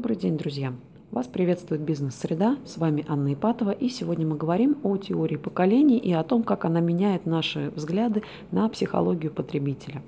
Добрый день, друзья! Вас приветствует бизнес-среда, с вами Анна Ипатова, и сегодня мы говорим о теории поколений и о том, как она меняет наши взгляды на психологию потребителя.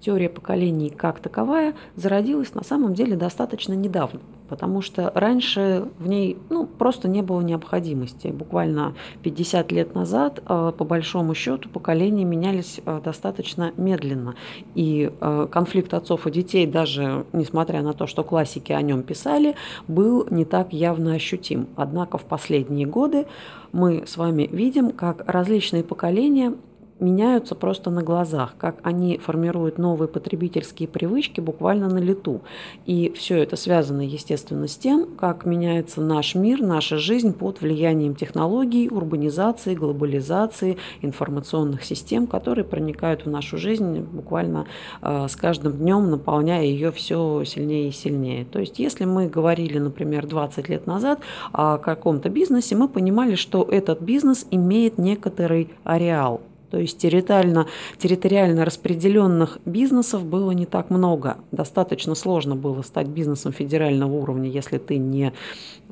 Теория поколений как таковая зародилась на самом деле достаточно недавно – потому что раньше в ней ну, просто не было необходимости. Буквально 50 лет назад, э, по большому счету, поколения менялись э, достаточно медленно. И э, конфликт отцов и детей, даже несмотря на то, что классики о нем писали, был не так явно ощутим. Однако в последние годы мы с вами видим, как различные поколения меняются просто на глазах, как они формируют новые потребительские привычки буквально на лету. И все это связано, естественно, с тем, как меняется наш мир, наша жизнь под влиянием технологий, урбанизации, глобализации, информационных систем, которые проникают в нашу жизнь буквально э, с каждым днем, наполняя ее все сильнее и сильнее. То есть, если мы говорили, например, 20 лет назад о каком-то бизнесе, мы понимали, что этот бизнес имеет некоторый ареал, то есть территориально, территориально распределенных бизнесов было не так много. Достаточно сложно было стать бизнесом федерального уровня, если ты не,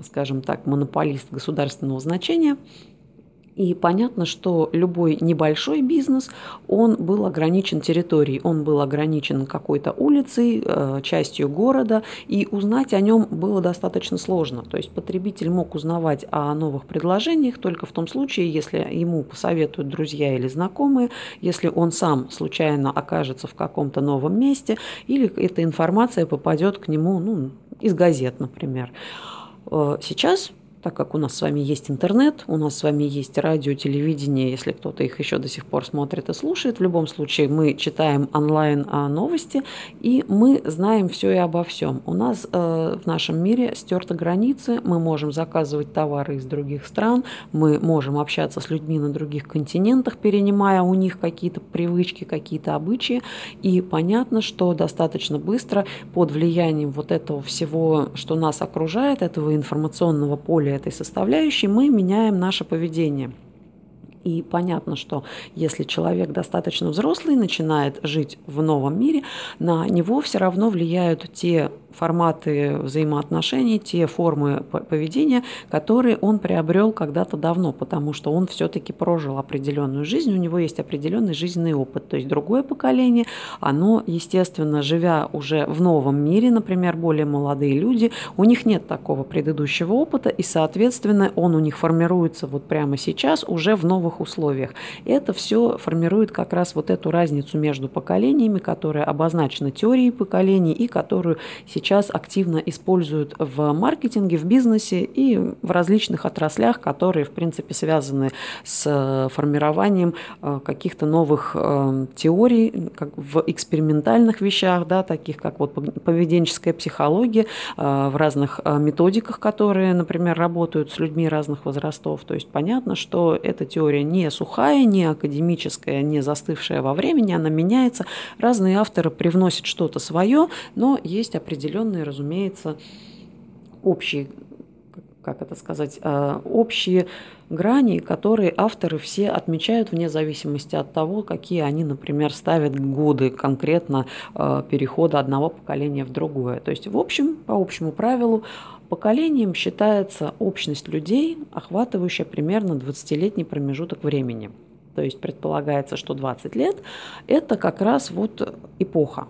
скажем так, монополист государственного значения. И понятно, что любой небольшой бизнес, он был ограничен территорией, он был ограничен какой-то улицей, э, частью города, и узнать о нем было достаточно сложно. То есть потребитель мог узнавать о новых предложениях только в том случае, если ему посоветуют друзья или знакомые, если он сам случайно окажется в каком-то новом месте, или эта информация попадет к нему ну, из газет, например. Э, сейчас так как у нас с вами есть интернет, у нас с вами есть радио, телевидение, если кто-то их еще до сих пор смотрит и слушает, в любом случае мы читаем онлайн а, новости, и мы знаем все и обо всем. У нас э, в нашем мире стерты границы, мы можем заказывать товары из других стран, мы можем общаться с людьми на других континентах, перенимая у них какие-то привычки, какие-то обычаи, и понятно, что достаточно быстро под влиянием вот этого всего, что нас окружает, этого информационного поля, этой составляющей, мы меняем наше поведение. И понятно, что если человек достаточно взрослый, начинает жить в новом мире, на него все равно влияют те форматы взаимоотношений, те формы поведения, которые он приобрел когда-то давно, потому что он все-таки прожил определенную жизнь, у него есть определенный жизненный опыт. То есть другое поколение, оно, естественно, живя уже в новом мире, например, более молодые люди, у них нет такого предыдущего опыта, и, соответственно, он у них формируется вот прямо сейчас уже в новых условиях. Это все формирует как раз вот эту разницу между поколениями, которая обозначена теорией поколений и которую сейчас сейчас активно используют в маркетинге, в бизнесе и в различных отраслях, которые, в принципе, связаны с э, формированием э, каких-то новых э, теорий как в экспериментальных вещах, да, таких как вот поведенческая психология, в разных методиках, которые, например, работают с людьми разных возрастов. То есть понятно, что эта теория не сухая, не академическая, не застывшая во времени, она меняется. Разные авторы привносят что-то свое, но есть определенные определенные, разумеется, общие, как это сказать, э, общие грани, которые авторы все отмечают вне зависимости от того, какие они, например, ставят годы конкретно э, перехода одного поколения в другое. То есть, в общем, по общему правилу, поколением считается общность людей, охватывающая примерно 20-летний промежуток времени. То есть предполагается, что 20 лет – это как раз вот эпоха,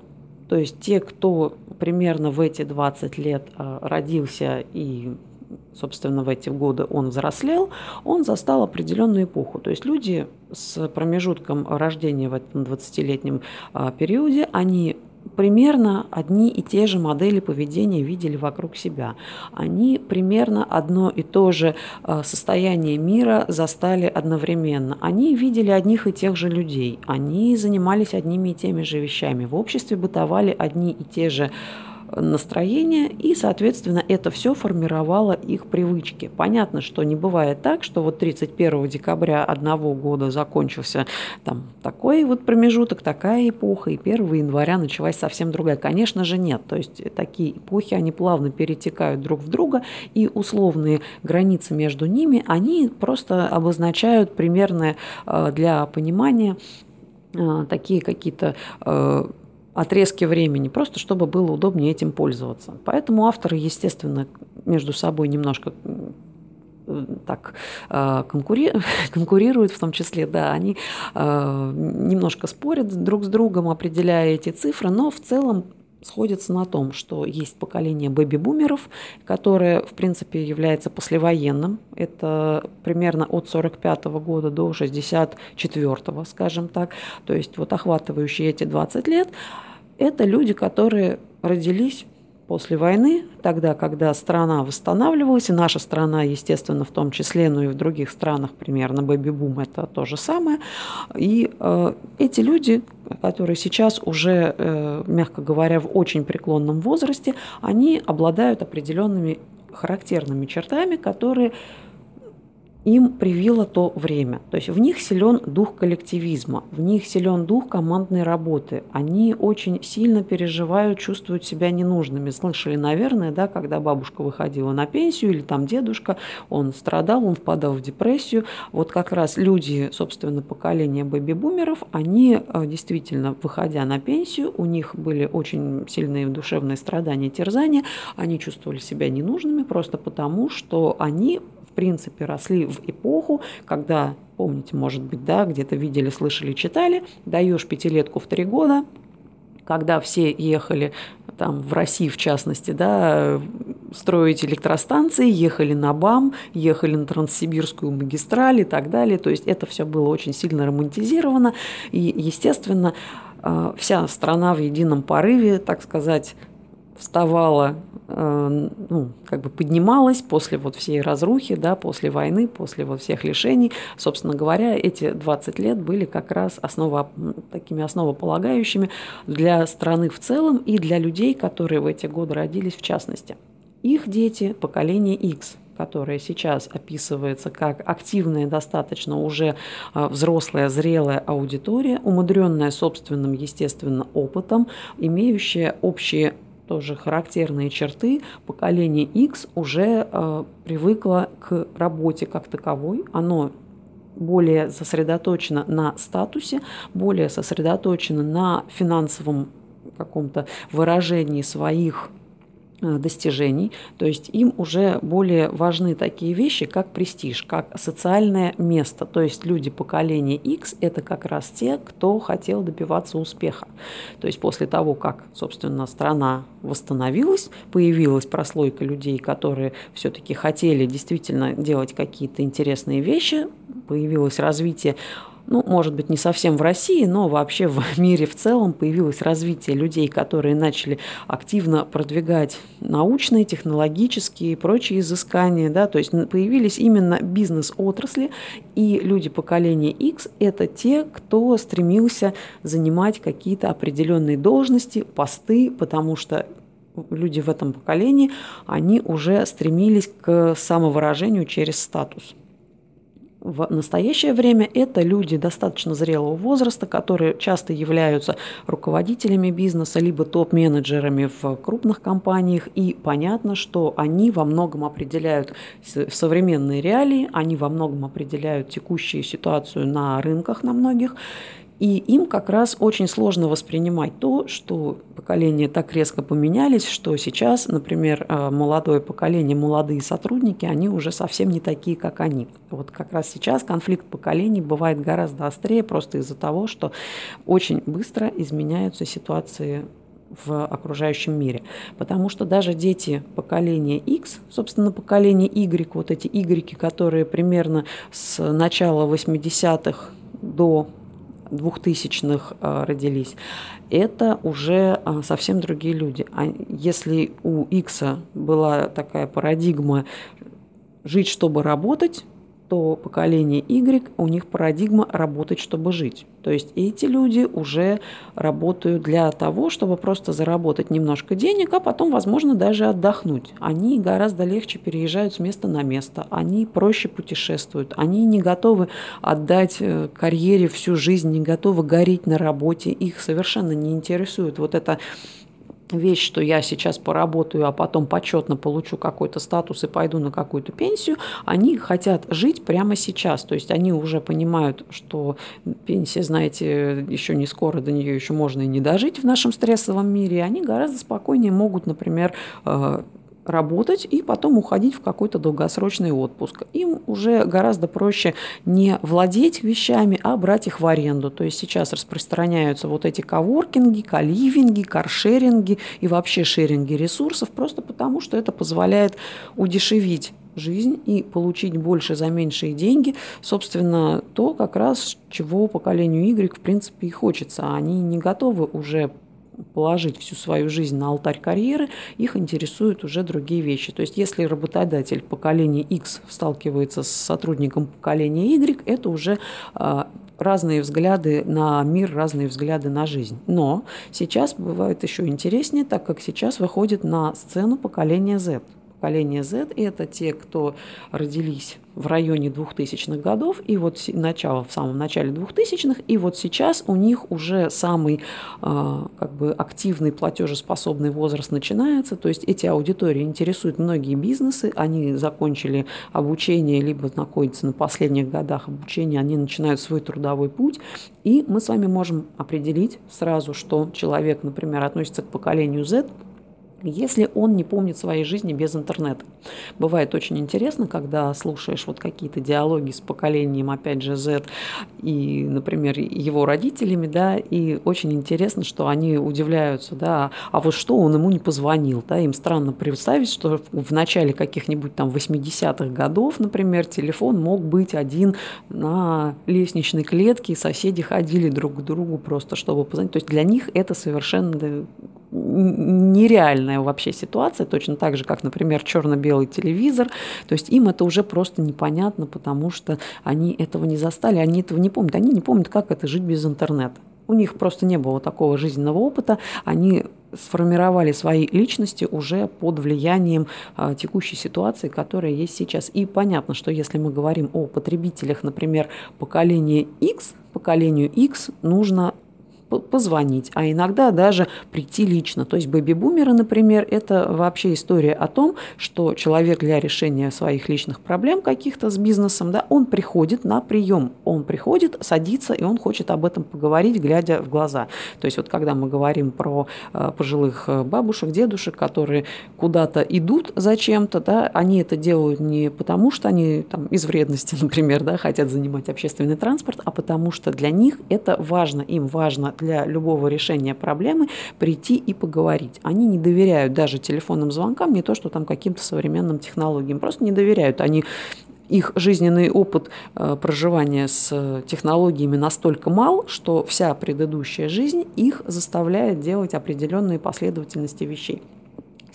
то есть те, кто примерно в эти 20 лет а, родился и собственно, в эти годы он взрослел, он застал определенную эпоху. То есть люди с промежутком рождения в этом 20-летнем а, периоде, они примерно одни и те же модели поведения видели вокруг себя. Они примерно одно и то же э, состояние мира застали одновременно. Они видели одних и тех же людей. Они занимались одними и теми же вещами. В обществе бытовали одни и те же настроение, и, соответственно, это все формировало их привычки. Понятно, что не бывает так, что вот 31 декабря одного года закончился там такой вот промежуток, такая эпоха, и 1 января началась совсем другая. Конечно же, нет. То есть такие эпохи, они плавно перетекают друг в друга, и условные границы между ними, они просто обозначают примерные э, для понимания э, такие какие-то отрезки времени, просто чтобы было удобнее этим пользоваться. Поэтому авторы, естественно, между собой немножко так э, конкури... конкурируют в том числе, да, они э, немножко спорят друг с другом, определяя эти цифры, но в целом сходятся на том, что есть поколение бэби-бумеров, которое, в принципе, является послевоенным. Это примерно от 45 года до 64, скажем так. То есть вот охватывающие эти 20 лет, это люди, которые родились после войны, тогда, когда страна восстанавливалась, и наша страна, естественно, в том числе, но и в других странах примерно бэби-бум – это то же самое. И э, эти люди, которые сейчас уже, э, мягко говоря, в очень преклонном возрасте, они обладают определенными характерными чертами, которые им привило то время. То есть в них силен дух коллективизма, в них силен дух командной работы. Они очень сильно переживают, чувствуют себя ненужными. Слышали, наверное, да, когда бабушка выходила на пенсию или там дедушка, он страдал, он впадал в депрессию. Вот как раз люди, собственно, поколения бэби-бумеров, они э, действительно, выходя на пенсию, у них были очень сильные душевные страдания, терзания, они чувствовали себя ненужными просто потому, что они принципе, росли в эпоху, когда, помните, может быть, да, где-то видели, слышали, читали, даешь пятилетку в три года, когда все ехали там в России, в частности, да, строить электростанции, ехали на БАМ, ехали на Транссибирскую магистраль и так далее. То есть это все было очень сильно романтизировано. И, естественно, э, вся страна в едином порыве, так сказать, вставала, ну, как бы поднималась после вот всей разрухи, да, после войны, после вот всех лишений. Собственно говоря, эти 20 лет были как раз основа, такими основополагающими для страны в целом и для людей, которые в эти годы родились в частности. Их дети – поколение X, которое сейчас описывается как активная, достаточно уже э, взрослая, зрелая аудитория, умудренная собственным, естественно, опытом, имеющая общие тоже характерные черты, поколение X уже э, привыкло к работе как таковой. Оно более сосредоточено на статусе, более сосредоточено на финансовом каком-то выражении своих достижений, то есть им уже более важны такие вещи, как престиж, как социальное место. То есть люди поколения X – это как раз те, кто хотел добиваться успеха. То есть после того, как, собственно, страна восстановилась, появилась прослойка людей, которые все-таки хотели действительно делать какие-то интересные вещи, появилось развитие ну, может быть, не совсем в России, но вообще в мире в целом появилось развитие людей, которые начали активно продвигать научные, технологические и прочие изыскания, да, то есть появились именно бизнес-отрасли, и люди поколения X – это те, кто стремился занимать какие-то определенные должности, посты, потому что люди в этом поколении, они уже стремились к самовыражению через статус в настоящее время это люди достаточно зрелого возраста, которые часто являются руководителями бизнеса, либо топ-менеджерами в крупных компаниях. И понятно, что они во многом определяют современные реалии, они во многом определяют текущую ситуацию на рынках на многих. И им как раз очень сложно воспринимать то, что поколения так резко поменялись, что сейчас, например, э, молодое поколение, молодые сотрудники, они уже совсем не такие, как они. Вот как раз сейчас конфликт поколений бывает гораздо острее просто из-за того, что очень быстро изменяются ситуации в окружающем мире. Потому что даже дети поколения X, собственно, поколение Y, вот эти Y, которые примерно с начала 80-х до 2000-х э, родились, это уже э, совсем другие люди. А если у Икса была такая парадигма жить, чтобы работать, то поколение Y, у них парадигма работать, чтобы жить. То есть эти люди уже работают для того, чтобы просто заработать немножко денег, а потом, возможно, даже отдохнуть. Они гораздо легче переезжают с места на место, они проще путешествуют, они не готовы отдать э, карьере всю жизнь, не готовы гореть на работе, их совершенно не интересует вот это вещь, что я сейчас поработаю, а потом почетно получу какой-то статус и пойду на какую-то пенсию, они хотят жить прямо сейчас. То есть они уже понимают, что пенсия, знаете, еще не скоро, до нее еще можно и не дожить в нашем стрессовом мире. Они гораздо спокойнее могут, например, э, работать и потом уходить в какой-то долгосрочный отпуск. Им уже гораздо проще не владеть вещами, а брать их в аренду. То есть сейчас распространяются вот эти коворкинги, каливинги, каршеринги и вообще шеринги ресурсов, просто потому что это позволяет удешевить жизнь и получить больше за меньшие деньги, собственно, то как раз чего поколению Y в принципе и хочется. Они не готовы уже положить всю свою жизнь на алтарь карьеры, их интересуют уже другие вещи. То есть если работодатель поколения X сталкивается с сотрудником поколения Y, это уже а, разные взгляды на мир, разные взгляды на жизнь. Но сейчас бывает еще интереснее, так как сейчас выходит на сцену поколение Z – поколение Z – это те, кто родились в районе 2000-х годов, и вот начало, в самом начале 2000-х, и вот сейчас у них уже самый а, как бы активный платежеспособный возраст начинается, то есть эти аудитории интересуют многие бизнесы, они закончили обучение, либо находятся на последних годах обучения, они начинают свой трудовой путь, и мы с вами можем определить сразу, что человек, например, относится к поколению Z – если он не помнит своей жизни без интернета. Бывает очень интересно, когда слушаешь вот какие-то диалоги с поколением, опять же, Z и, например, его родителями, да, и очень интересно, что они удивляются, да, а вот что он ему не позвонил, да, им странно представить, что в начале каких-нибудь там 80-х годов, например, телефон мог быть один на лестничной клетке, и соседи ходили друг к другу просто, чтобы позвонить. То есть для них это совершенно нереальная вообще ситуация, точно так же, как, например, черно-белый телевизор. То есть им это уже просто непонятно, потому что они этого не застали, они этого не помнят. Они не помнят, как это жить без интернета. У них просто не было такого жизненного опыта. Они сформировали свои личности уже под влиянием а, текущей ситуации, которая есть сейчас. И понятно, что если мы говорим о потребителях, например, поколения X, поколению X нужно позвонить, а иногда даже прийти лично. То есть бэби-бумеры, например, это вообще история о том, что человек для решения своих личных проблем каких-то с бизнесом, да, он приходит на прием, он приходит, садится, и он хочет об этом поговорить, глядя в глаза. То есть вот когда мы говорим про э, пожилых э, бабушек, дедушек, которые куда-то идут зачем-то, да, они это делают не потому, что они там из вредности, например, да, хотят занимать общественный транспорт, а потому что для них это важно, им важно для любого решения проблемы прийти и поговорить. Они не доверяют даже телефонным звонкам, не то, что там каким-то современным технологиям, просто не доверяют. Они их жизненный опыт э, проживания с технологиями настолько мал, что вся предыдущая жизнь их заставляет делать определенные последовательности вещей.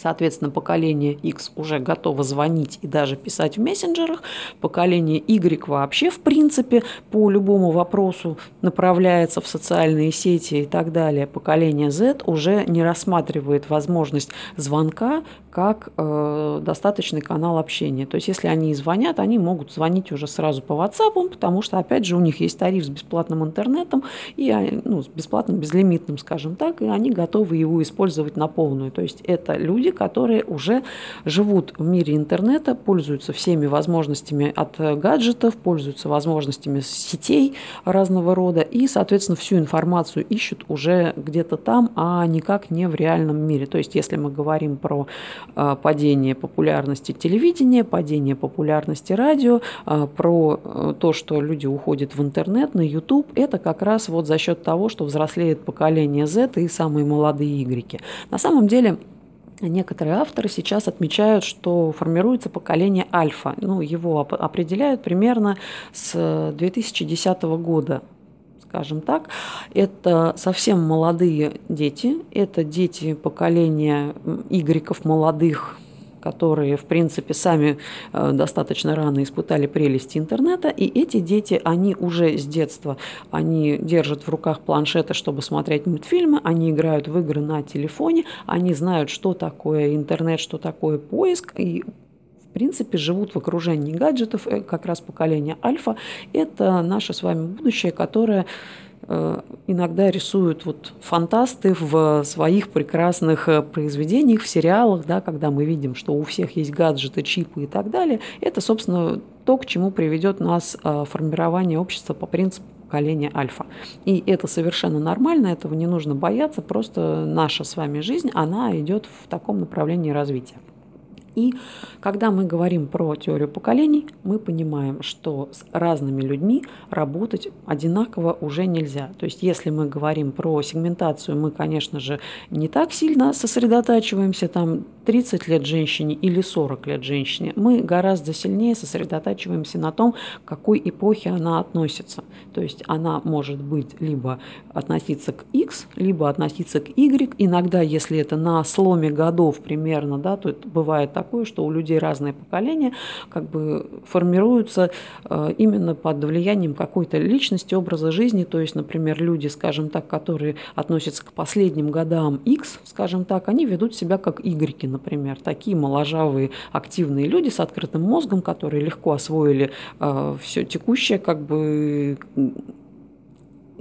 Соответственно, поколение X уже готово звонить и даже писать в мессенджерах. Поколение Y вообще, в принципе, по любому вопросу направляется в социальные сети и так далее. Поколение Z уже не рассматривает возможность звонка как э, достаточный канал общения. То есть, если они звонят, они могут звонить уже сразу по WhatsApp, потому что, опять же, у них есть тариф с бесплатным интернетом и ну, с бесплатным, безлимитным, скажем так, и они готовы его использовать на полную. То есть, это люди, которые уже живут в мире интернета, пользуются всеми возможностями от гаджетов, пользуются возможностями сетей разного рода и, соответственно, всю информацию ищут уже где-то там, а никак не в реальном мире. То есть, если мы говорим про а, падение популярности телевидения, падение популярности радио, а, про э, то, что люди уходят в интернет, на YouTube, это как раз вот за счет того, что взрослеет поколение Z и самые молодые Y. На самом деле, Некоторые авторы сейчас отмечают, что формируется поколение альфа. Ну, его определяют примерно с 2010 года скажем так. Это совсем молодые дети, это дети поколения игреков молодых, которые, в принципе, сами э, достаточно рано испытали прелести интернета, и эти дети, они уже с детства, они держат в руках планшеты, чтобы смотреть мультфильмы, они играют в игры на телефоне, они знают, что такое интернет, что такое поиск, и в принципе, живут в окружении гаджетов, э, как раз поколение альфа. Это наше с вами будущее, которое иногда рисуют вот фантасты в своих прекрасных э, произведениях, в сериалах, да, когда мы видим, что у всех есть гаджеты, чипы и так далее. Это, собственно, то, к чему приведет нас э, формирование общества по принципу поколения альфа. И это совершенно нормально, этого не нужно бояться, просто наша с вами жизнь, она идет в таком направлении развития. И когда мы говорим про теорию поколений, мы понимаем, что с разными людьми работать одинаково уже нельзя. То есть если мы говорим про сегментацию, мы, конечно же, не так сильно сосредотачиваемся, там 30 лет женщине или 40 лет женщине. Мы гораздо сильнее сосредотачиваемся на том, к какой эпохе она относится. То есть она может быть либо относиться к X, либо относиться к Y. Иногда, если это на сломе годов примерно, да, то это бывает такое, что у людей разные поколения как бы формируются э, именно под влиянием какой-то личности, образа жизни. То есть, например, люди, скажем так, которые относятся к последним годам X, скажем так, они ведут себя как Y, например. Такие моложавые, активные люди с открытым мозгом, которые легко освоили э, все текущее, как бы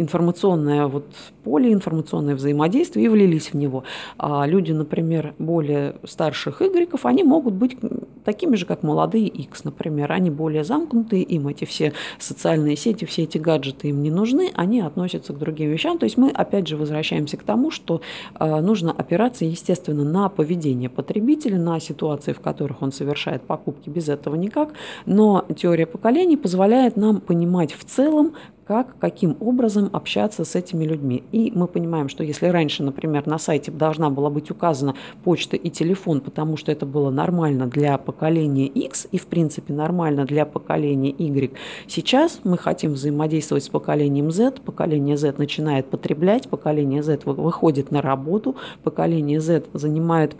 информационное вот поле, информационное взаимодействие и влились в него. А люди, например, более старших игреков, они могут быть такими же, как молодые X, например. Они более замкнутые, им эти все социальные сети, все эти гаджеты им не нужны, они относятся к другим вещам. То есть мы опять же возвращаемся к тому, что э, нужно опираться, естественно, на поведение потребителя, на ситуации, в которых он совершает покупки, без этого никак. Но теория поколений позволяет нам понимать в целом, как, каким образом общаться с этими людьми. И мы понимаем, что если раньше, например, на сайте должна была быть указана почта и телефон, потому что это было нормально для поколения X и, в принципе, нормально для поколения Y, сейчас мы хотим взаимодействовать с поколением Z, поколение Z начинает потреблять, поколение Z выходит на работу, поколение Z занимает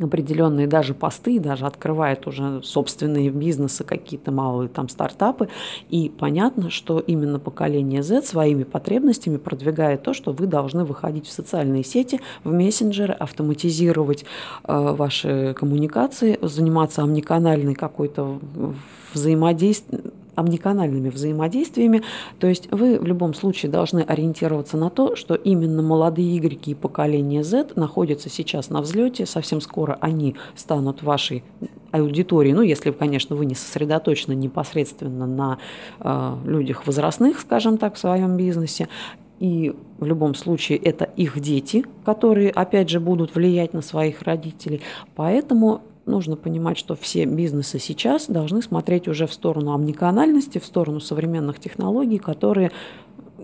определенные даже посты, даже открывает уже собственные бизнесы, какие-то малые там стартапы. И понятно, что именно поколение Z своими потребностями продвигает то, что вы должны выходить в социальные сети, в мессенджеры, автоматизировать э, ваши коммуникации, заниматься омниканальной какой-то взаимодействием омниканальными взаимодействиями. То есть вы в любом случае должны ориентироваться на то, что именно молодые игреки и поколение Z находятся сейчас на взлете. Совсем скоро они станут вашей аудиторией. Ну, если, конечно, вы не сосредоточены непосредственно на э, людях возрастных, скажем так, в своем бизнесе. И в любом случае это их дети, которые, опять же, будут влиять на своих родителей. Поэтому нужно понимать, что все бизнесы сейчас должны смотреть уже в сторону омниканальности, в сторону современных технологий, которые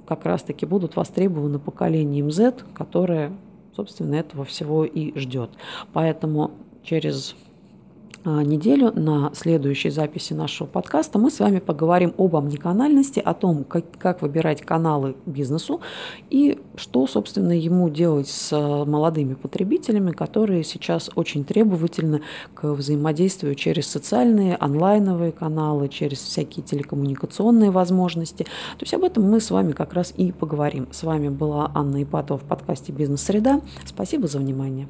как раз-таки будут востребованы поколением Z, которое, собственно, этого всего и ждет. Поэтому через неделю на следующей записи нашего подкаста мы с вами поговорим об омниканальности, о том, как, как выбирать каналы бизнесу и что, собственно, ему делать с а, молодыми потребителями, которые сейчас очень требовательны к взаимодействию через социальные, онлайновые каналы, через всякие телекоммуникационные возможности. То есть об этом мы с вами как раз и поговорим. С вами была Анна Ипатова в подкасте «Бизнес-среда». Спасибо за внимание.